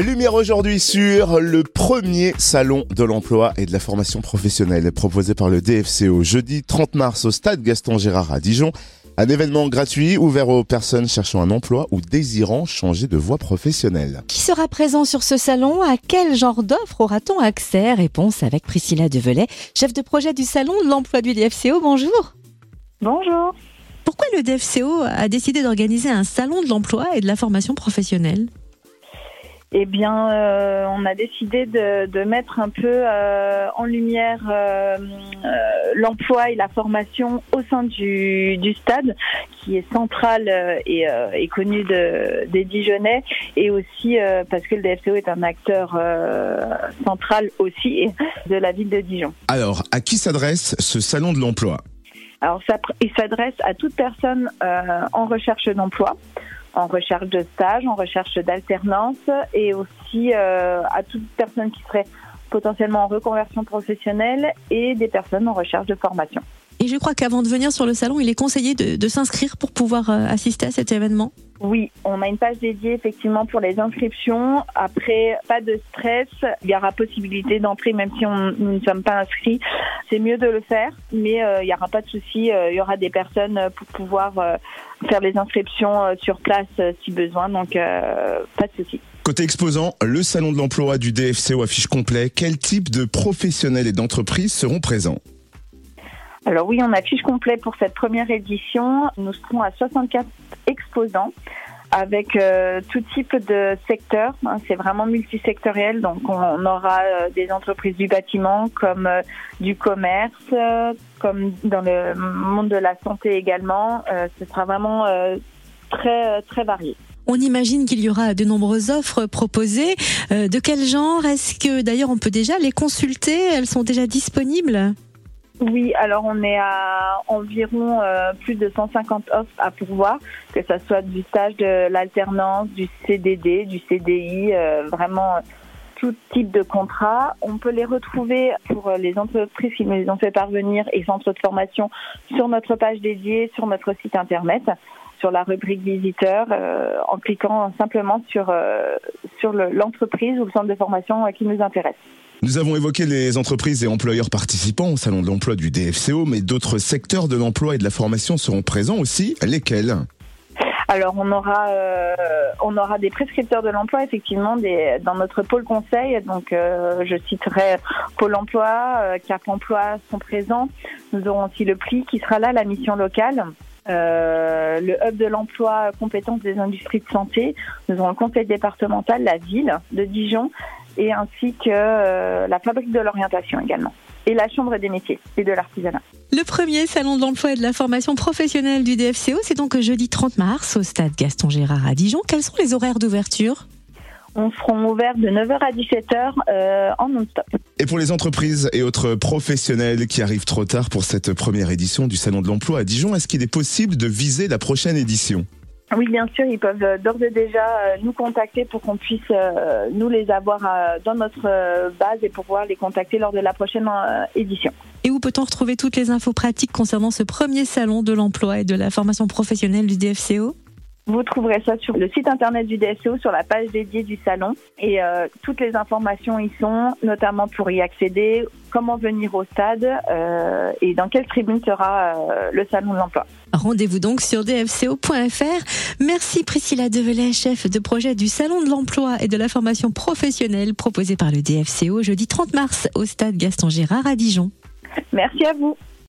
Lumière aujourd'hui sur le premier salon de l'emploi et de la formation professionnelle proposé par le DFCO jeudi 30 mars au stade Gaston Gérard à Dijon. Un événement gratuit ouvert aux personnes cherchant un emploi ou désirant changer de voie professionnelle. Qui sera présent sur ce salon? À quel genre d'offres aura-t-on accès? Réponse avec Priscilla Develay, chef de projet du salon de l'emploi du DFCO. Bonjour. Bonjour. Pourquoi le DFCO a décidé d'organiser un salon de l'emploi et de la formation professionnelle? Eh bien, euh, on a décidé de, mettre un peu euh, en lumière euh, l'emploi et la formation au sein du, stade, qui est central et, connu de, des Dijonais, et aussi parce que le DFCO est un acteur central aussi de la ville de Dijon. Alors, à qui s'adresse ce salon de l'emploi? Alors, ça, il s'adresse à toute personne en recherche d'emploi en recherche de stage, en recherche d'alternance et aussi euh, à toute personne qui serait potentiellement en reconversion professionnelle et des personnes en recherche de formation. Et je crois qu'avant de venir sur le salon, il est conseillé de, s'inscrire pour pouvoir euh, assister à cet événement. Oui, on a une page dédiée effectivement pour les inscriptions. Après, pas de stress, il y aura possibilité d'entrer même si on, nous ne sommes pas inscrits. C'est mieux de le faire, mais euh, il n'y aura pas de souci. il y aura des personnes pour pouvoir faire les inscriptions euh, sur place euh, si besoin, donc euh, pas de souci. Côté exposant, le salon de l'emploi du DFCO affiche complet. Quel type de professionnels et d'entreprises seront présents? Alors oui, on affiche complet pour cette première édition. Nous serons à 64 exposants avec euh, tout type de secteur. Hein, c'est vraiment multisectoriel, donc on, aura euh, des entreprises du bâtiment comme euh, du commerce, comme dans le monde de la santé également. ce sera vraiment très très varié. On imagine qu'il y aura de nombreuses offres proposées. de quel genre Est-ce que d'ailleurs on peut déjà les consulter? Elles sont déjà disponibles? Oui, alors on est à environ euh, plus de 150 offres à pourvoir, que ce soit du stage de l'alternance, du CDD, du CDI, euh, vraiment tout type de contrat. On peut les retrouver pour les entreprises qui nous les ont fait parvenir et centres de formation sur notre page dédiée, sur notre site internet, sur la rubrique visiteur, euh, en cliquant simplement sur, sur l'entreprise ou le centre de formation qui nous intéresse. Nous avons évoqué les entreprises et employeurs participants au salon de l'emploi du DFCO, mais d'autres secteurs de l'emploi et de la formation seront présents aussi. Lesquels? Alors on aura euh, on aura des prescripteurs de l'emploi effectivement dans notre pôle conseil donc euh, je citerai Pôle Emploi, euh, Cap Emploi sont présents. Nous aurons aussi le PLI qui sera là, la mission locale. le hub de l'emploi compétences des industries de santé. Nous aurons le conseil départemental, la ville de Dijon et ainsi que euh, la fabrique de l'orientation également et la chambre des métiers et de l'artisanat. Le premier salon de l'emploi et de la formation professionnelle du DFCO, c'est donc jeudi 30 mars au stade Gaston Gérard à Dijon. Quels sont les horaires d'ouverture? On sera ouvert de 9h à 17h euh, en non-stop. Et pour les entreprises et autres professionnels qui arrivent trop tard pour cette première édition du Salon de l'Emploi à Dijon, est-ce qu'il est possible de viser la prochaine édition? Oui, bien sûr, ils peuvent euh, d'ores et déjà euh, nous contacter pour qu'on puisse euh, nous les avoir dans notre base et pouvoir les contacter lors de la prochaine édition. Et où peut-on retrouver toutes les infos pratiques concernant ce premier salon de l'emploi et de la formation professionnelle du DFCO vous trouverez ça sur le site internet du DSO, sur la page dédiée du salon. Et euh, toutes les informations y sont, notamment pour y accéder, comment venir au stade euh, et dans quelle tribune sera euh, le salon de l'emploi. Rendez-vous donc sur dfco.fr. Merci Priscilla Develay, chef de projet du Salon de l'emploi et de la formation professionnelle proposé par le DFCO jeudi 30 mars au stade Gaston Gérard à Dijon. Merci à vous.